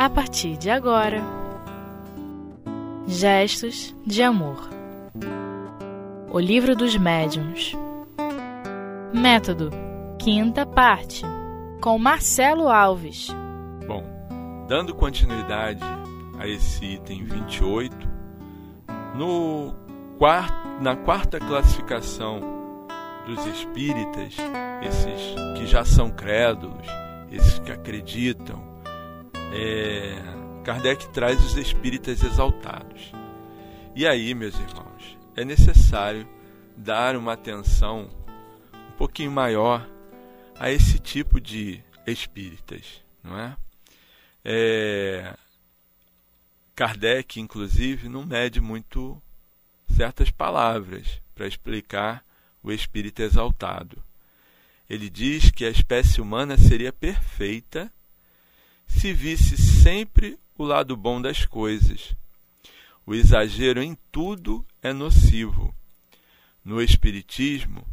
a partir de agora. Gestos de Amor O Livro dos Médiuns Método Quinta parte com Marcelo Alves. Bom, dando continuidade a esse item 28, no quarto, na quarta classificação dos espíritas, esses que já são crédulos, esses que acreditam, é, Kardec traz os espíritas exaltados. E aí, meus irmãos, é necessário dar uma atenção um pouquinho maior a esse tipo de espíritas, não é? é Kardec, inclusive, não mede muito certas palavras para explicar o espírito exaltado. Ele diz que a espécie humana seria perfeita se visse sempre o lado bom das coisas. O exagero em tudo é nocivo. No Espiritismo,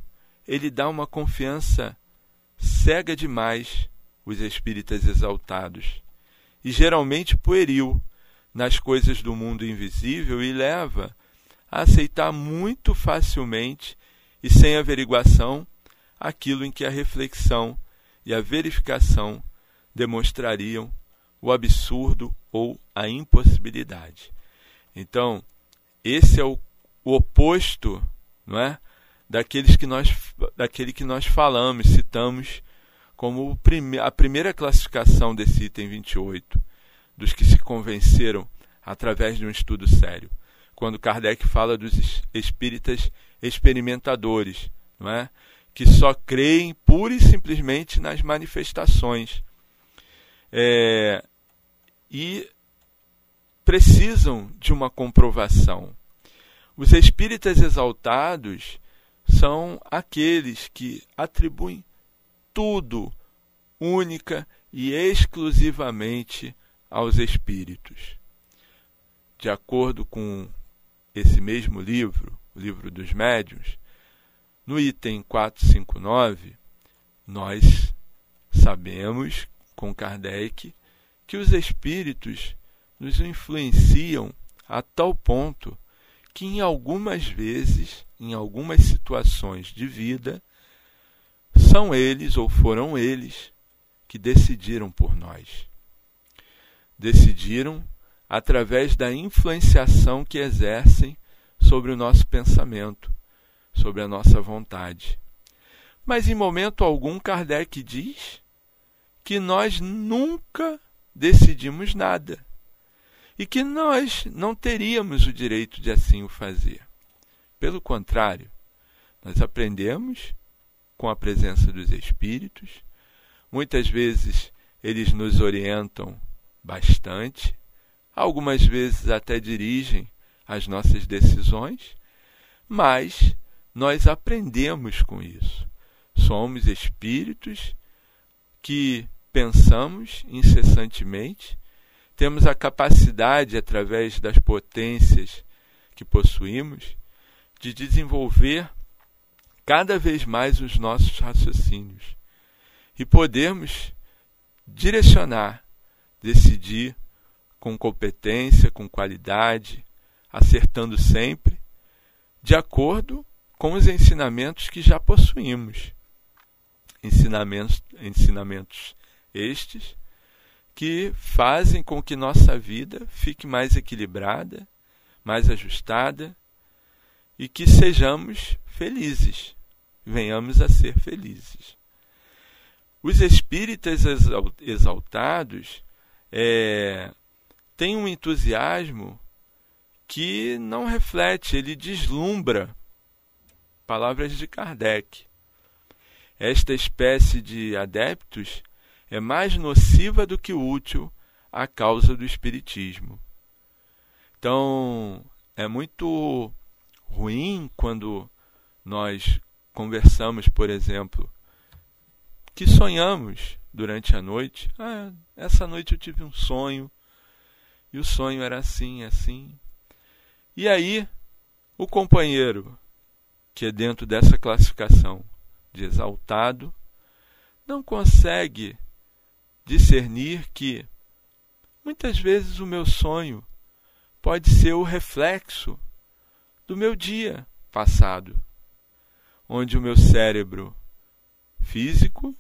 ele dá uma confiança cega demais os espíritas exaltados e geralmente pueril nas coisas do mundo invisível e leva a aceitar muito facilmente e sem averiguação aquilo em que a reflexão e a verificação demonstrariam o absurdo ou a impossibilidade. Então, esse é o, o oposto, não é, daqueles que nós daquele que nós falamos, citamos como a primeira classificação desse item 28, dos que se convenceram através de um estudo sério. Quando Kardec fala dos espíritas experimentadores, não é? que só creem pura e simplesmente nas manifestações é, e precisam de uma comprovação. Os espíritas exaltados são aqueles que atribuem tudo única e exclusivamente aos espíritos. De acordo com esse mesmo livro, o livro dos médiuns, no item 459, nós sabemos com Kardec que os espíritos nos influenciam a tal ponto que em algumas vezes, em algumas situações de vida, são eles ou foram eles que decidiram por nós. Decidiram através da influenciação que exercem sobre o nosso pensamento, sobre a nossa vontade. Mas em momento algum Kardec diz que nós nunca decidimos nada e que nós não teríamos o direito de assim o fazer. Pelo contrário, nós aprendemos com a presença dos espíritos, muitas vezes eles nos orientam bastante, algumas vezes até dirigem as nossas decisões, mas nós aprendemos com isso. Somos espíritos que pensamos incessantemente, temos a capacidade, através das potências que possuímos, de desenvolver cada vez mais os nossos raciocínios e podermos direcionar, decidir com competência, com qualidade, acertando sempre, de acordo com os ensinamentos que já possuímos. Ensinamentos, ensinamentos estes que fazem com que nossa vida fique mais equilibrada, mais ajustada e que sejamos felizes, venhamos a ser felizes. Os espíritas exaltados é, têm um entusiasmo que não reflete, ele deslumbra. Palavras de Kardec. Esta espécie de adeptos é mais nociva do que útil à causa do espiritismo. Então, é muito ruim quando nós conversamos, por exemplo, que sonhamos durante a noite. Ah, essa noite eu tive um sonho e o sonho era assim, assim. E aí, o companheiro, que é dentro dessa classificação de exaltado, não consegue discernir que muitas vezes o meu sonho pode ser o reflexo do meu dia passado, onde o meu cérebro físico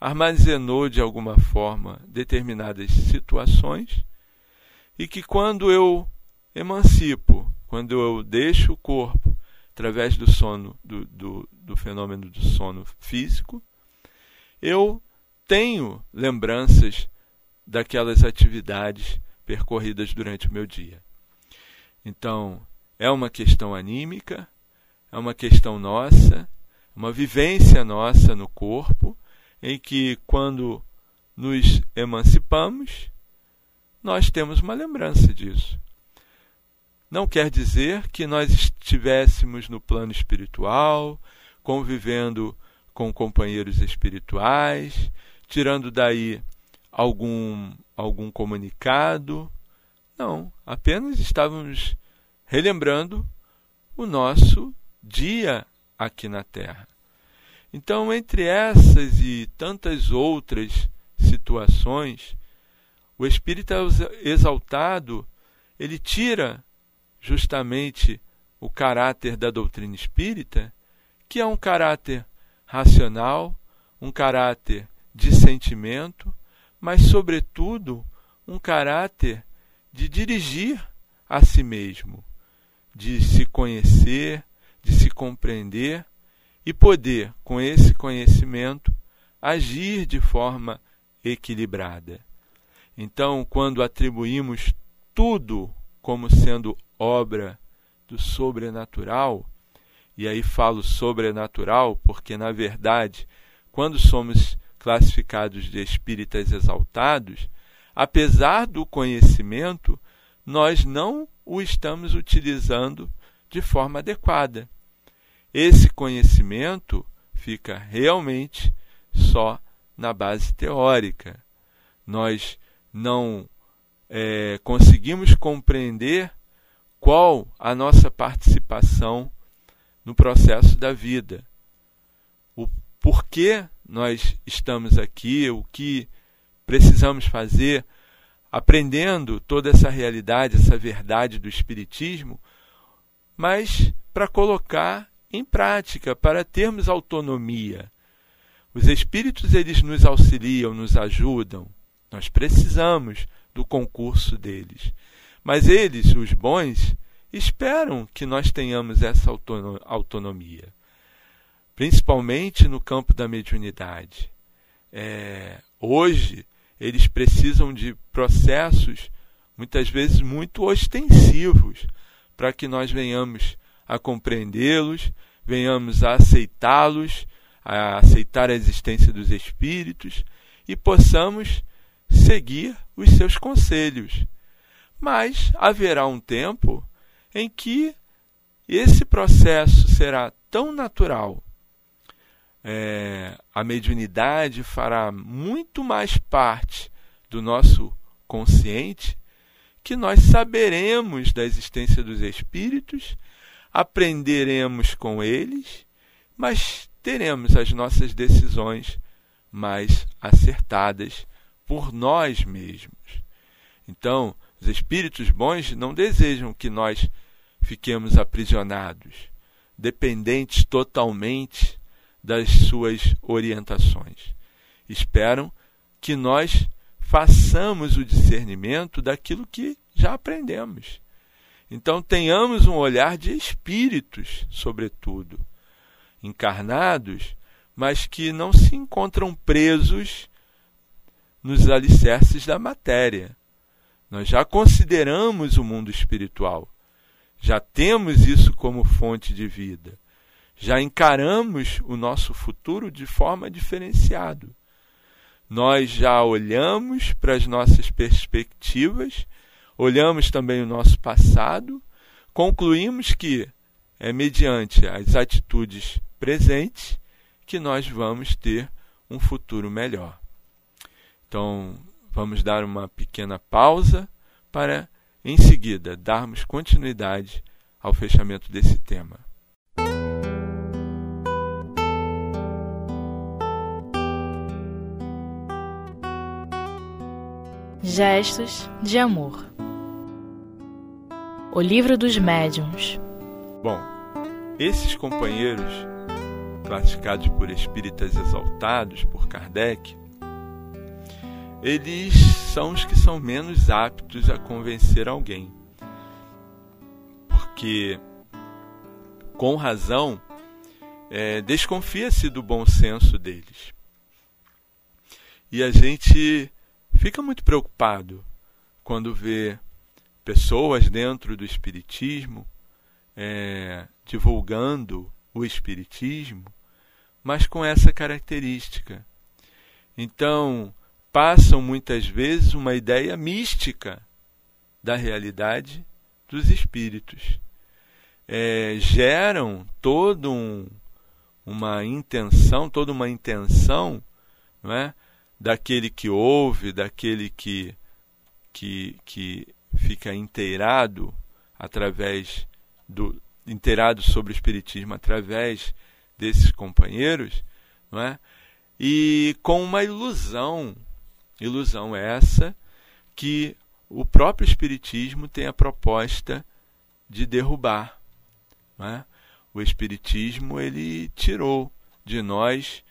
armazenou de alguma forma determinadas situações e que quando eu emancipo, quando eu deixo o corpo através do sono, do, do, do fenômeno do sono físico, eu tenho lembranças daquelas atividades percorridas durante o meu dia. Então, é uma questão anímica, é uma questão nossa, uma vivência nossa no corpo, em que quando nos emancipamos, nós temos uma lembrança disso. Não quer dizer que nós estivéssemos no plano espiritual, convivendo com companheiros espirituais, tirando daí algum algum comunicado. Não, apenas estávamos relembrando o nosso dia aqui na Terra. Então, entre essas e tantas outras situações, o espírito exaltado, ele tira justamente o caráter da doutrina espírita, que é um caráter racional, um caráter de sentimento, mas, sobretudo, um caráter de dirigir a si mesmo, de se conhecer, de se compreender e poder, com esse conhecimento, agir de forma equilibrada. Então, quando atribuímos tudo como sendo obra do sobrenatural, e aí falo sobrenatural porque, na verdade, quando somos classificados de espíritas exaltados, apesar do conhecimento, nós não o estamos utilizando de forma adequada. Esse conhecimento fica realmente só na base teórica. Nós não é, conseguimos compreender qual a nossa participação no processo da vida. O porquê nós estamos aqui, o que precisamos fazer, aprendendo toda essa realidade, essa verdade do Espiritismo, mas para colocar em prática, para termos autonomia. Os Espíritos eles nos auxiliam, nos ajudam. Nós precisamos do concurso deles. Mas eles, os bons, esperam que nós tenhamos essa autonomia, principalmente no campo da mediunidade. É, hoje, eles precisam de processos, muitas vezes muito ostensivos, para que nós venhamos a compreendê-los, venhamos a aceitá-los, a aceitar a existência dos espíritos e possamos seguir os seus conselhos. Mas haverá um tempo em que esse processo será tão natural, é, a mediunidade fará muito mais parte do nosso consciente, que nós saberemos da existência dos espíritos, aprenderemos com eles, mas teremos as nossas decisões mais acertadas por nós mesmos. Então, os espíritos bons não desejam que nós fiquemos aprisionados, dependentes totalmente das suas orientações. Esperam que nós façamos o discernimento daquilo que já aprendemos. Então, tenhamos um olhar de espíritos, sobretudo, encarnados, mas que não se encontram presos nos alicerces da matéria. Nós já consideramos o mundo espiritual, já temos isso como fonte de vida, já encaramos o nosso futuro de forma diferenciada. Nós já olhamos para as nossas perspectivas, olhamos também o nosso passado, concluímos que é mediante as atitudes presentes que nós vamos ter um futuro melhor. Então, vamos dar uma pequena pausa para, em seguida, darmos continuidade ao fechamento desse tema. Gestos de amor. O livro dos médiuns. Bom, esses companheiros, classificados por espíritas exaltados por Kardec, eles são os que são menos aptos a convencer alguém. Porque, com razão, é, desconfia-se do bom senso deles. E a gente fica muito preocupado quando vê pessoas dentro do Espiritismo é, divulgando o Espiritismo, mas com essa característica. Então, passam muitas vezes uma ideia mística da realidade dos espíritos. É, geram todo um, uma intenção, toda uma intenção, não é? Daquele que ouve, daquele que, que, que fica inteirado através do inteirado sobre o espiritismo através desses companheiros, não é? E com uma ilusão, ilusão essa que o próprio espiritismo tem a proposta de derrubar, não é? O espiritismo ele tirou de nós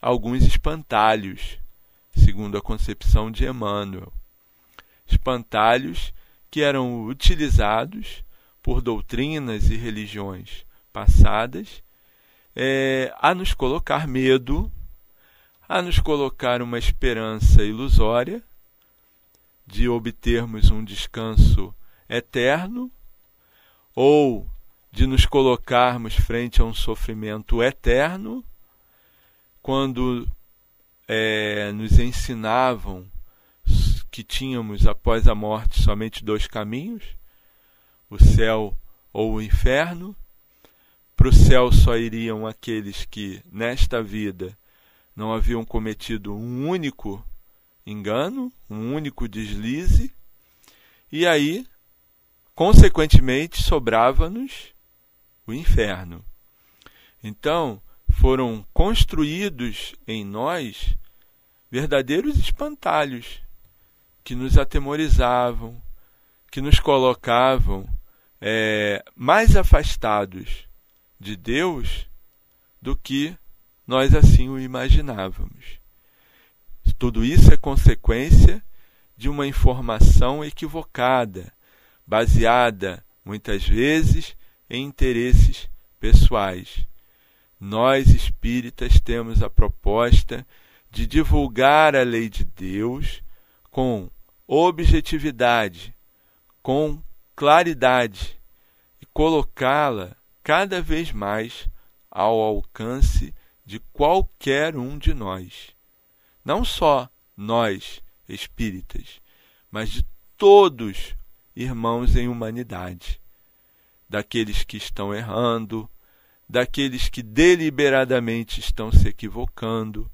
alguns espantalhos segundo a concepção de Emmanuel. Espantalhos que eram utilizados por doutrinas e religiões passadas é, a nos colocar medo, a nos colocar uma esperança ilusória de obtermos um descanso eterno ou de nos colocarmos frente a um sofrimento eterno, quando é, nos ensinavam que tínhamos após a morte somente dois caminhos, o céu ou o inferno. Para o céu só iriam aqueles que, nesta vida, não haviam cometido um único engano, um único deslize, e aí, consequentemente, sobrava-nos o inferno. Então, foram construídos em nós verdadeiros espantalhos que nos atemorizavam, que nos colocavam é, mais afastados de Deus do que nós assim o imaginávamos. Tudo isso é consequência de uma informação equivocada, baseada muitas vezes em interesses pessoais nós espíritas temos a proposta de divulgar a lei de Deus com objetividade, com claridade e colocá-la cada vez mais ao alcance de qualquer um de nós. Não só nós espíritas, mas de todos irmãos em humanidade, daqueles que estão errando, daqueles que deliberadamente estão se equivocando,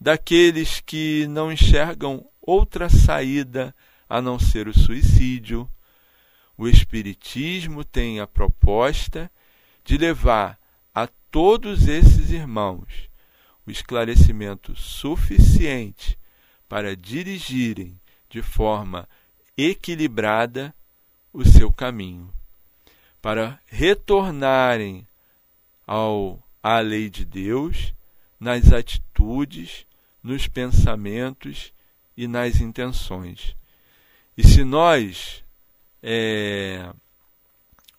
daqueles que não enxergam outra saída a não ser o suicídio. O Espiritismo tem a proposta de levar a todos esses irmãos o esclarecimento suficiente para dirigirem de forma equilibrada o seu caminho, para retornarem ao, à lei de Deus nas atitudes, nos pensamentos e nas intenções. E se nós, é,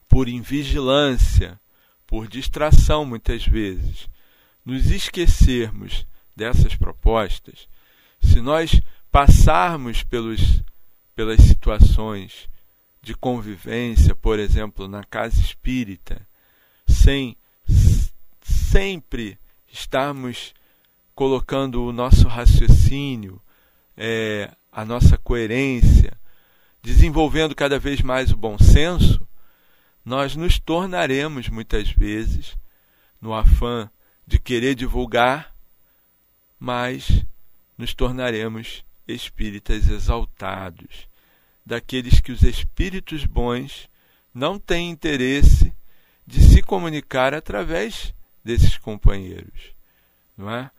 por invigilância, por distração muitas vezes, nos esquecermos dessas propostas, se nós passarmos pelos, pelas situações de convivência, por exemplo, na casa espírita, sem sempre estarmos colocando o nosso raciocínio, é, a nossa coerência, desenvolvendo cada vez mais o bom senso, nós nos tornaremos muitas vezes, no afã de querer divulgar, mas nos tornaremos espíritas exaltados, daqueles que os espíritos bons não têm interesse de se comunicar através desses companheiros, não é?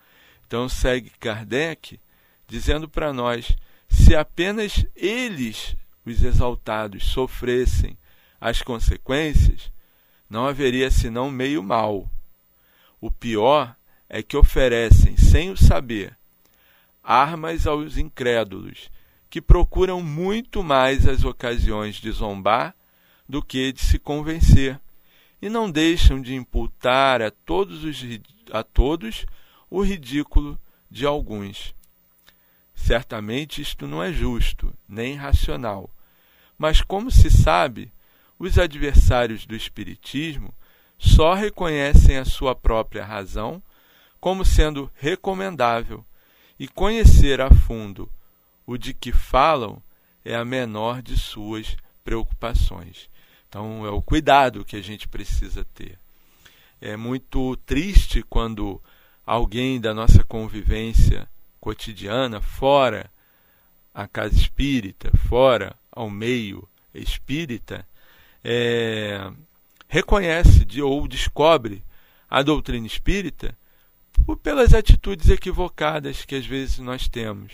Então segue Kardec dizendo para nós: se apenas eles, os exaltados, sofressem as consequências, não haveria senão meio mal. O pior é que oferecem, sem o saber, armas aos incrédulos, que procuram muito mais as ocasiões de zombar do que de se convencer, e não deixam de imputar a todos, os, a todos o ridículo de alguns. Certamente isto não é justo, nem racional, mas como se sabe, os adversários do Espiritismo só reconhecem a sua própria razão como sendo recomendável, e conhecer a fundo o de que falam é a menor de suas preocupações. Então, é o cuidado que a gente precisa ter. É muito triste quando alguém da nossa convivência cotidiana, fora a casa espírita, fora ao meio espírita, é, reconhece de, ou descobre a doutrina espírita pelas atitudes equivocadas que às vezes nós temos,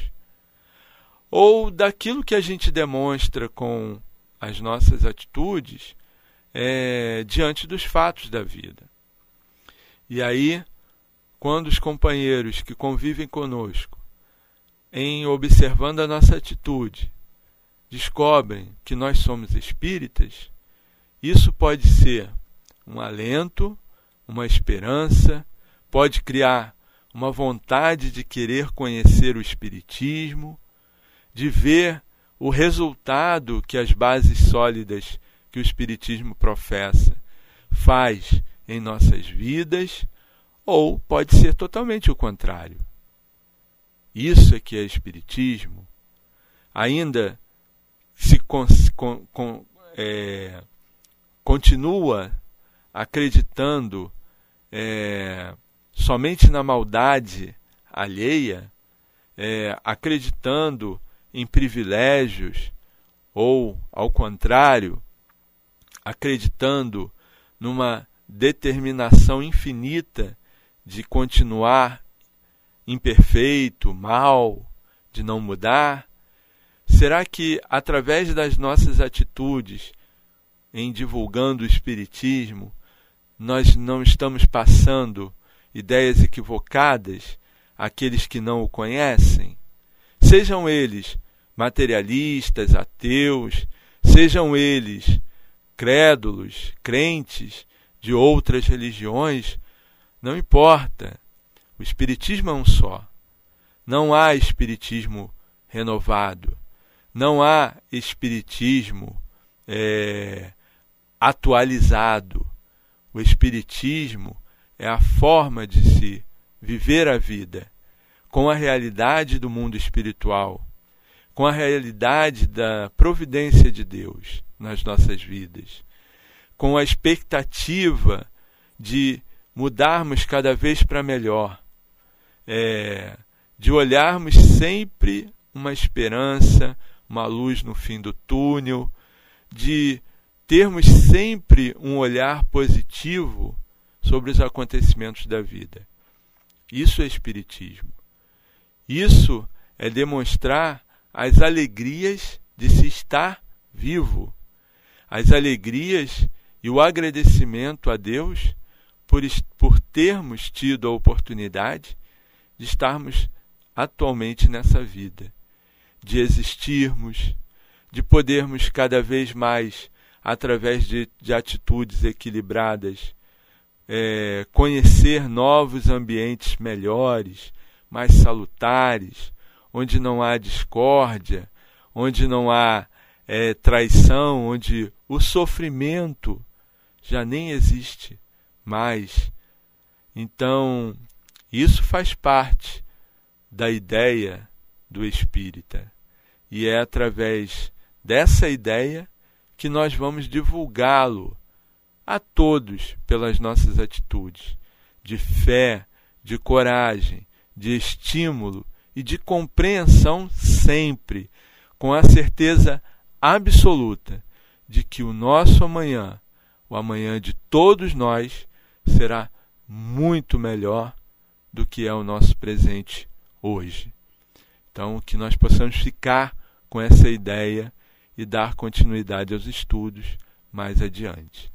ou daquilo que a gente demonstra com as nossas atitudes é, diante dos fatos da vida. E aí, quando os companheiros que convivem conosco, em observando a nossa atitude, descobrem que nós somos espíritas, isso pode ser um alento, uma esperança, pode criar uma vontade de querer conhecer o Espiritismo, de ver o resultado que as bases sólidas que o Espiritismo professa faz em nossas vidas, ou pode ser totalmente o contrário. Isso é que é Espiritismo. Ainda se con, con, é, continua acreditando é, somente na maldade alheia, é, acreditando em privilégios, ou, ao contrário, acreditando numa determinação infinita de continuar imperfeito, mal, de não mudar? Será que através das nossas atitudes em divulgando o Espiritismo, nós não estamos passando ideias equivocadas àqueles que não o conhecem? Sejam eles materialistas, ateus, sejam eles crédulos, crentes de outras religiões, não importa. O Espiritismo é um só. Não há Espiritismo renovado. Não há Espiritismo é, atualizado. O Espiritismo é a forma de se viver a vida com a realidade do mundo espiritual, com a realidade da providência de Deus nas nossas vidas, com a expectativa de mudarmos cada vez para melhor, é, de olharmos sempre uma esperança, uma luz no fim do túnel, de termos sempre um olhar positivo sobre os acontecimentos da vida. Isso é Espiritismo. Isso é demonstrar as alegrias de se estar vivo, as alegrias e o agradecimento a Deus por, por termos tido a oportunidade de estarmos atualmente nessa vida, de existirmos, de podermos cada vez mais, através de, de atitudes equilibradas, é, conhecer novos ambientes melhores, mais salutares, onde não há discórdia, onde não há é, traição, onde o sofrimento já nem existe mais. Então, isso faz parte da ideia do espírita. E é através dessa ideia que nós vamos divulgá-lo a todos pelas nossas atitudes de fé, de coragem, de estímulo e de compreensão sempre, com a certeza absoluta de que o nosso amanhã, o amanhã de todos nós, será muito melhor do que é o nosso presente hoje. Então, que nós possamos ficar com essa ideia e dar continuidade aos estudos mais adiante.